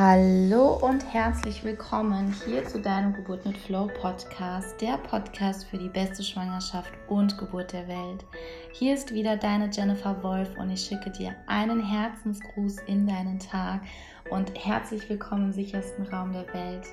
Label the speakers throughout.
Speaker 1: Hallo und herzlich willkommen hier zu deinem Geburt mit Flow Podcast, der Podcast für die beste Schwangerschaft und Geburt der Welt. Hier ist wieder deine Jennifer Wolf und ich schicke dir einen Herzensgruß in deinen Tag und herzlich willkommen im sichersten Raum der Welt.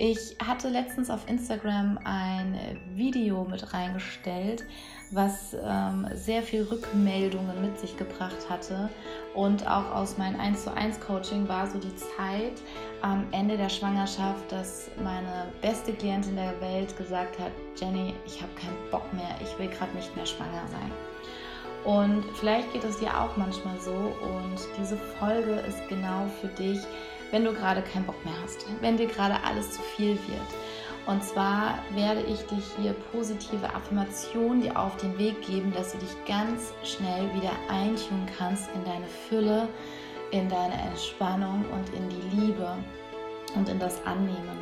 Speaker 1: Ich hatte letztens auf Instagram ein Video mit reingestellt, was ähm, sehr viel Rückmeldungen mit sich gebracht hatte. Und auch aus meinem 1 zu 1 Coaching war so die Zeit am Ende der Schwangerschaft, dass meine beste Klientin der Welt gesagt hat, Jenny, ich habe keinen Bock mehr, ich will gerade nicht mehr schwanger sein. Und vielleicht geht es dir auch manchmal so und diese Folge ist genau für dich, wenn du gerade keinen Bock mehr hast, wenn dir gerade alles zu viel wird. Und zwar werde ich dich hier positive Affirmationen dir auf den Weg geben, dass du dich ganz schnell wieder eintun kannst in deine Fülle, in deine Entspannung und in die Liebe und in das Annehmen.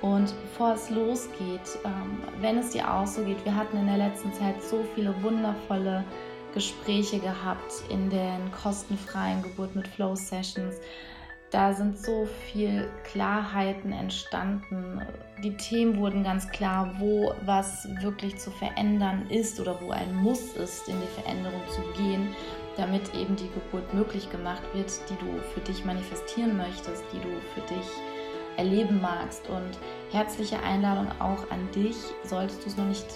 Speaker 1: Und bevor es losgeht, ähm, wenn es dir auch so geht, wir hatten in der letzten Zeit so viele wundervolle Gespräche gehabt in den kostenfreien Geburt mit Flow Sessions da sind so viel Klarheiten entstanden. Die Themen wurden ganz klar, wo was wirklich zu verändern ist oder wo ein Muss ist, in die Veränderung zu gehen, damit eben die Geburt möglich gemacht wird, die du für dich manifestieren möchtest, die du für dich erleben magst. Und herzliche Einladung auch an dich, solltest du es noch nicht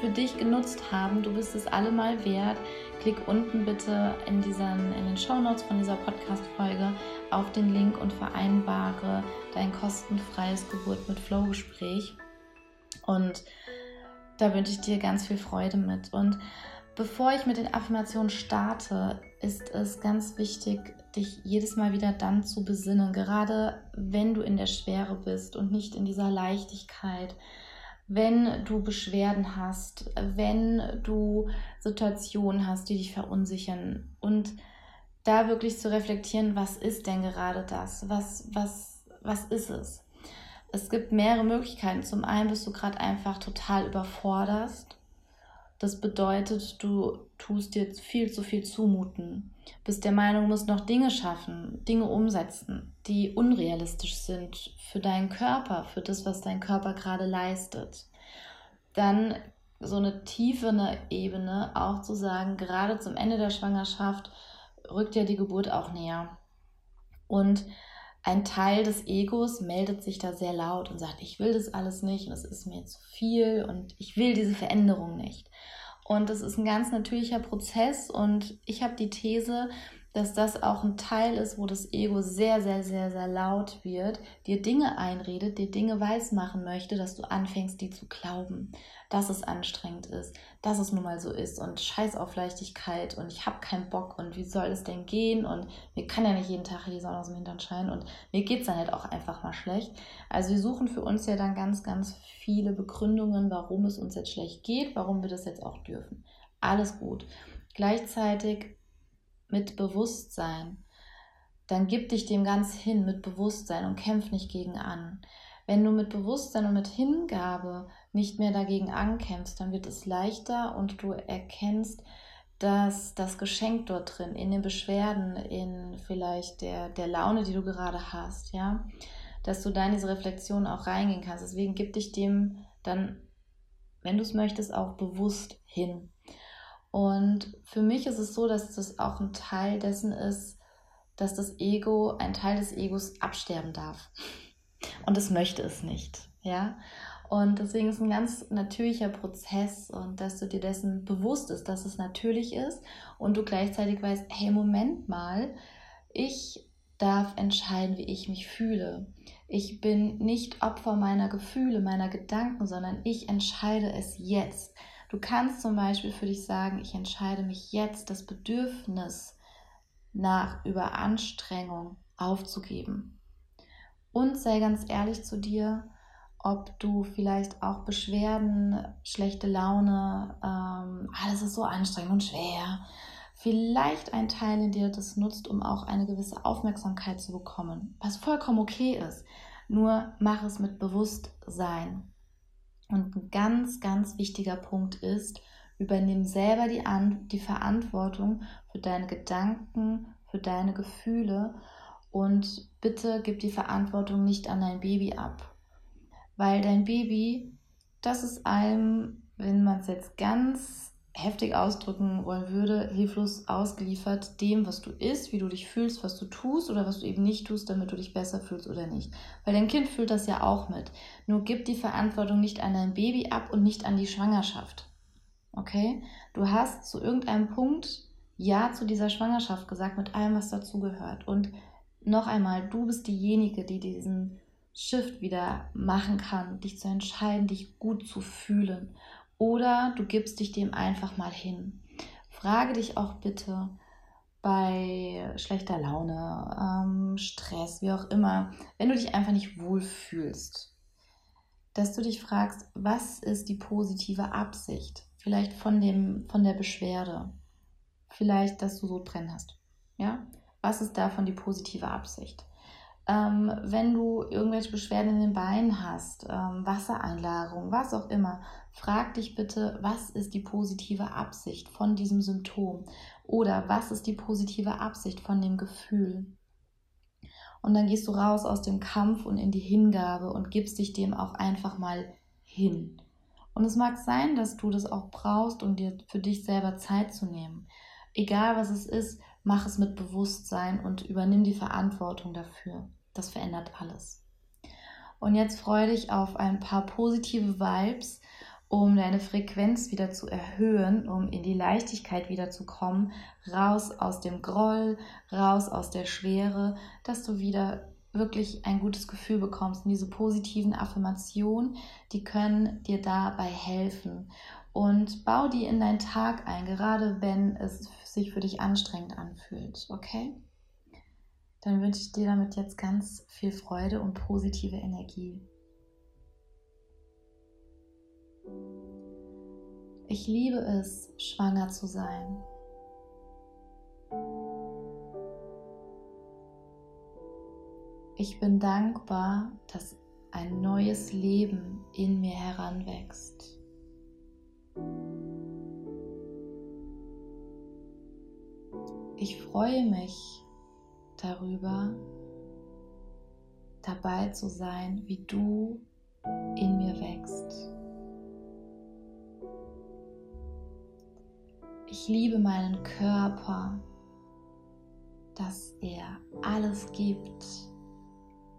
Speaker 1: für dich genutzt haben. Du bist es allemal wert. Klick unten bitte in, diesen, in den Show Notes von dieser Podcast-Folge auf den Link und vereinbare dein kostenfreies Geburt mit Flow-Gespräch. Und da wünsche ich dir ganz viel Freude mit. Und bevor ich mit den Affirmationen starte, ist es ganz wichtig, dich jedes Mal wieder dann zu besinnen, gerade wenn du in der Schwere bist und nicht in dieser Leichtigkeit wenn du Beschwerden hast, wenn du Situationen hast, die dich verunsichern und da wirklich zu reflektieren, was ist denn gerade das? Was, was, was ist es? Es gibt mehrere Möglichkeiten. Zum einen bist du gerade einfach total überforderst. Das bedeutet, du tust dir viel zu viel zumuten. Bist der Meinung, du musst noch Dinge schaffen, Dinge umsetzen, die unrealistisch sind für deinen Körper, für das, was dein Körper gerade leistet. Dann so eine tiefere Ebene auch zu sagen, gerade zum Ende der Schwangerschaft rückt ja die Geburt auch näher. Und ein Teil des Egos meldet sich da sehr laut und sagt, ich will das alles nicht und es ist mir zu viel und ich will diese Veränderung nicht. Und das ist ein ganz natürlicher Prozess und ich habe die These, dass das auch ein Teil ist, wo das Ego sehr, sehr, sehr, sehr laut wird, dir Dinge einredet, dir Dinge weismachen möchte, dass du anfängst, die zu glauben, dass es anstrengend ist, dass es nun mal so ist und scheiß auf Leichtigkeit und ich habe keinen Bock und wie soll es denn gehen und mir kann ja nicht jeden Tag die Sonne aus dem Hintern scheinen und mir geht es dann halt auch einfach mal schlecht. Also wir suchen für uns ja dann ganz, ganz viele Begründungen, warum es uns jetzt schlecht geht, warum wir das jetzt auch dürfen. Alles gut. Gleichzeitig mit Bewusstsein, dann gib dich dem ganz hin mit Bewusstsein und kämpf nicht gegen an. Wenn du mit Bewusstsein und mit Hingabe nicht mehr dagegen ankämpfst, dann wird es leichter und du erkennst, dass das Geschenk dort drin, in den Beschwerden, in vielleicht der, der Laune, die du gerade hast, ja, dass du da in diese Reflexion auch reingehen kannst. Deswegen gib dich dem dann, wenn du es möchtest, auch bewusst hin. Und für mich ist es so, dass das auch ein Teil dessen ist, dass das Ego, ein Teil des Egos absterben darf. Und es möchte es nicht. Ja. Und deswegen ist es ein ganz natürlicher Prozess und dass du dir dessen bewusst ist, dass es natürlich ist und du gleichzeitig weißt, hey, Moment mal, ich darf entscheiden, wie ich mich fühle. Ich bin nicht Opfer meiner Gefühle, meiner Gedanken, sondern ich entscheide es jetzt. Du kannst zum Beispiel für dich sagen, ich entscheide mich jetzt, das Bedürfnis nach Überanstrengung aufzugeben. Und sei ganz ehrlich zu dir, ob du vielleicht auch Beschwerden, schlechte Laune, ähm, alles ist so anstrengend und schwer, vielleicht ein Teil in dir das nutzt, um auch eine gewisse Aufmerksamkeit zu bekommen, was vollkommen okay ist. Nur mach es mit Bewusstsein. Und ein ganz, ganz wichtiger Punkt ist, übernimm selber die, An die Verantwortung für deine Gedanken, für deine Gefühle Und bitte gib die Verantwortung nicht an dein Baby ab. Weil dein Baby, das ist allem, wenn man es jetzt ganz heftig ausdrücken wollen würde, hilflos ausgeliefert dem, was du isst, wie du dich fühlst, was du tust oder was du eben nicht tust, damit du dich besser fühlst oder nicht. Weil dein Kind fühlt das ja auch mit. Nur gib die Verantwortung nicht an dein Baby ab und nicht an die Schwangerschaft. Okay? Du hast zu irgendeinem Punkt Ja zu dieser Schwangerschaft gesagt, mit allem, was dazugehört. Und noch einmal, du bist diejenige, die diesen Shift wieder machen kann, dich zu entscheiden, dich gut zu fühlen. Oder du gibst dich dem einfach mal hin. Frage dich auch bitte bei schlechter Laune, ähm, Stress, wie auch immer, wenn du dich einfach nicht wohlfühlst, dass du dich fragst, was ist die positive Absicht? Vielleicht von, dem, von der Beschwerde. Vielleicht, dass du so brennen hast. Ja? Was ist davon die positive Absicht? Ähm, wenn du irgendwelche Beschwerden in den Beinen hast, ähm, Wassereinlagerung, was auch immer, frag dich bitte, was ist die positive Absicht von diesem Symptom oder was ist die positive Absicht von dem Gefühl. Und dann gehst du raus aus dem Kampf und in die Hingabe und gibst dich dem auch einfach mal hin. Und es mag sein, dass du das auch brauchst, um dir für dich selber Zeit zu nehmen. Egal was es ist, mach es mit Bewusstsein und übernimm die Verantwortung dafür. Das verändert alles. Und jetzt freue dich auf ein paar positive Vibes, um deine Frequenz wieder zu erhöhen, um in die Leichtigkeit wieder zu kommen, raus aus dem Groll, raus aus der Schwere, dass du wieder wirklich ein gutes Gefühl bekommst. Und diese positiven Affirmationen, die können dir dabei helfen. Und bau die in deinen Tag ein, gerade wenn es sich für dich anstrengend anfühlt. Okay? Dann wünsche ich dir damit jetzt ganz viel Freude und positive Energie. Ich liebe es, schwanger zu sein. Ich bin dankbar, dass ein neues Leben in mir heranwächst. Ich freue mich darüber, dabei zu sein, wie du in mir wächst. Ich liebe meinen Körper, dass er alles gibt,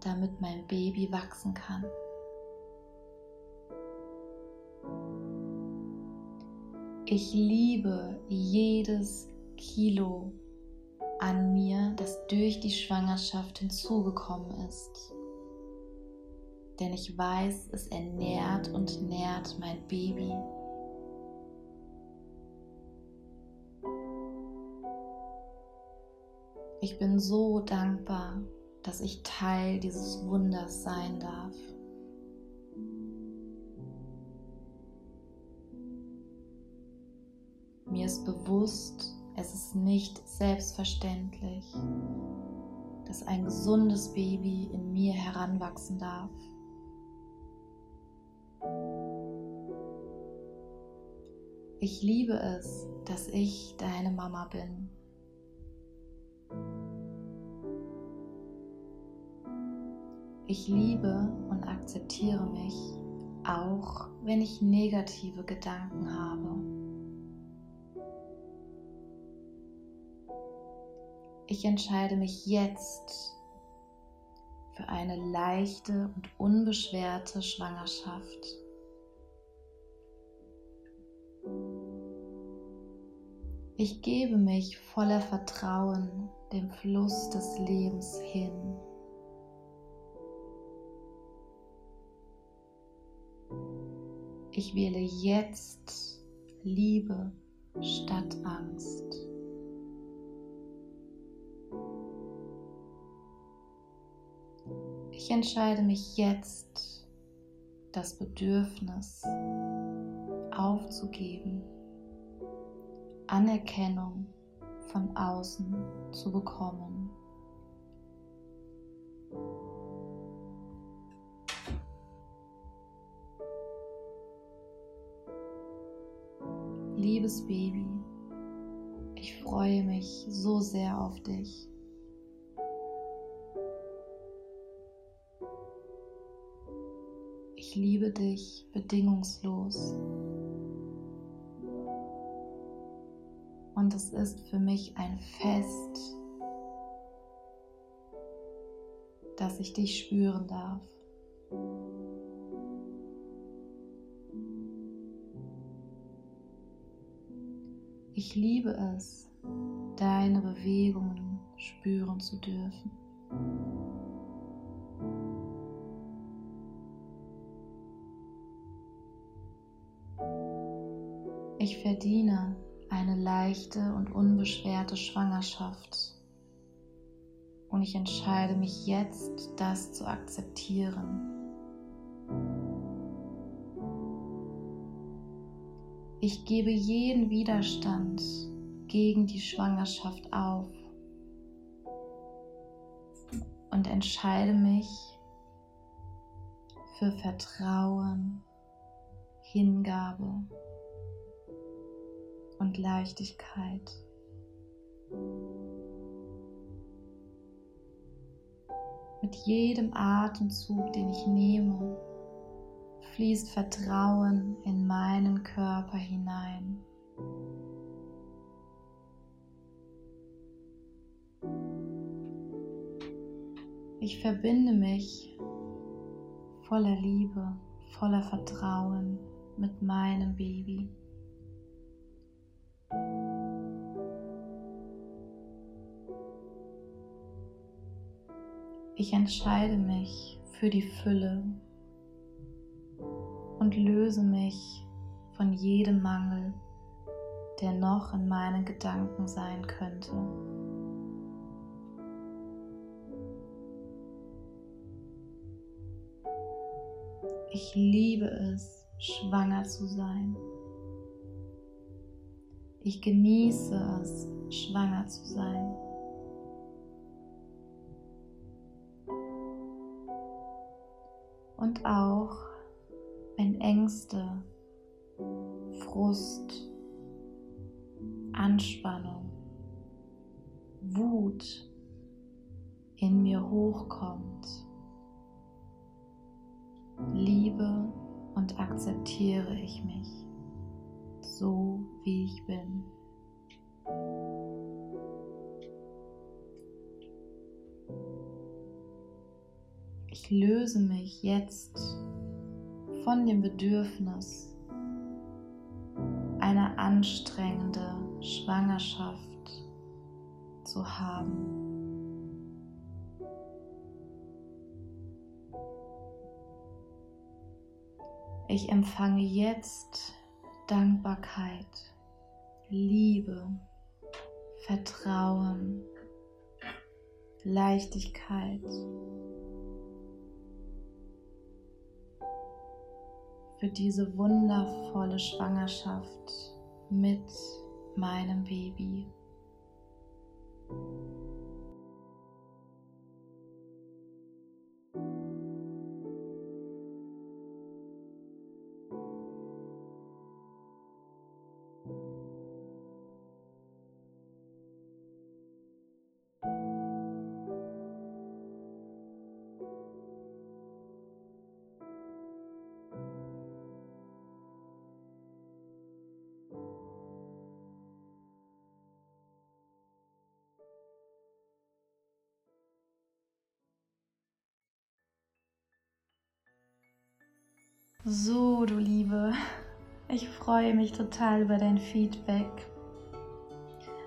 Speaker 1: damit mein Baby wachsen kann. Ich liebe jedes Kilo an mir, das durch die Schwangerschaft hinzugekommen ist. Denn ich weiß, es ernährt und nährt mein Baby. Ich bin so dankbar, dass ich Teil dieses Wunders sein darf. Mir ist bewusst, es ist nicht selbstverständlich, dass ein gesundes Baby in mir heranwachsen darf. Ich liebe es, dass ich deine Mama bin. Ich liebe und akzeptiere mich, auch wenn ich negative Gedanken habe. Ich entscheide mich jetzt für eine leichte und unbeschwerte Schwangerschaft. Ich gebe mich voller Vertrauen dem Fluss des Lebens hin. Ich wähle jetzt Liebe statt Angst. Entscheide mich jetzt, das Bedürfnis aufzugeben, Anerkennung von außen zu bekommen. Liebes Baby, ich freue mich so sehr auf dich. Ich liebe dich bedingungslos. Und es ist für mich ein Fest, dass ich dich spüren darf. Ich liebe es, deine Bewegungen spüren zu dürfen. Ich verdiene eine leichte und unbeschwerte Schwangerschaft und ich entscheide mich jetzt, das zu akzeptieren. Ich gebe jeden Widerstand gegen die Schwangerschaft auf und entscheide mich für Vertrauen, Hingabe und Leichtigkeit. Mit jedem Atemzug, den ich nehme, fließt Vertrauen in meinen Körper hinein. Ich verbinde mich voller Liebe, voller Vertrauen mit meinem Baby. Ich entscheide mich für die Fülle und löse mich von jedem Mangel, der noch in meinen Gedanken sein könnte. Ich liebe es, schwanger zu sein. Ich genieße es, schwanger zu sein. Und auch wenn Ängste, Frust, Anspannung, Wut in mir hochkommt, liebe und akzeptiere ich mich so, wie ich bin. Löse mich jetzt von dem Bedürfnis, eine anstrengende Schwangerschaft zu haben. Ich empfange jetzt Dankbarkeit, Liebe, Vertrauen, Leichtigkeit. Für diese wundervolle Schwangerschaft mit meinem Baby. So, du Liebe, ich freue mich total über dein Feedback.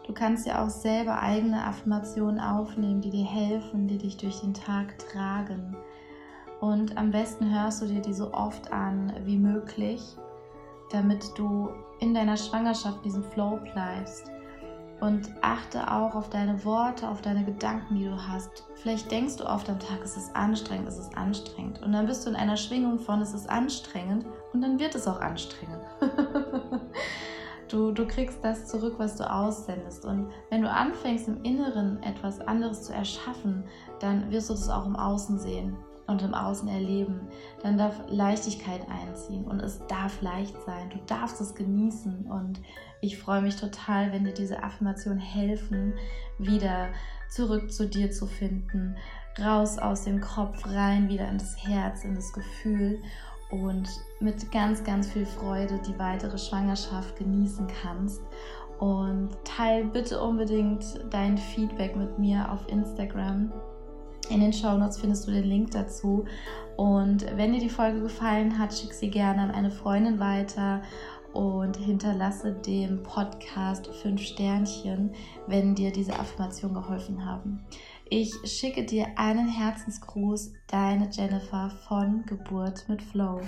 Speaker 1: Du kannst ja auch selber eigene Affirmationen aufnehmen, die dir helfen, die dich durch den Tag tragen. Und am besten hörst du dir die so oft an wie möglich, damit du in deiner Schwangerschaft diesen Flow bleibst und achte auch auf deine Worte, auf deine Gedanken, die du hast. Vielleicht denkst du oft am Tag, es ist anstrengend, es ist anstrengend. Und dann bist du in einer Schwingung von, es ist anstrengend und dann wird es auch anstrengend. du, du kriegst das zurück, was du aussendest. Und wenn du anfängst, im Inneren etwas anderes zu erschaffen, dann wirst du das auch im Außen sehen und im Außen erleben, dann darf Leichtigkeit einziehen und es darf leicht sein. Du darfst es genießen und ich freue mich total, wenn dir diese Affirmationen helfen, wieder zurück zu dir zu finden, raus aus dem Kopf, rein wieder in das Herz, in das Gefühl und mit ganz, ganz viel Freude die weitere Schwangerschaft genießen kannst. Und teil bitte unbedingt dein Feedback mit mir auf Instagram. In den Show Notes findest du den Link dazu. Und wenn dir die Folge gefallen hat, schick sie gerne an eine Freundin weiter und hinterlasse dem Podcast fünf Sternchen, wenn dir diese Affirmationen geholfen haben. Ich schicke dir einen Herzensgruß, deine Jennifer von Geburt mit Flow.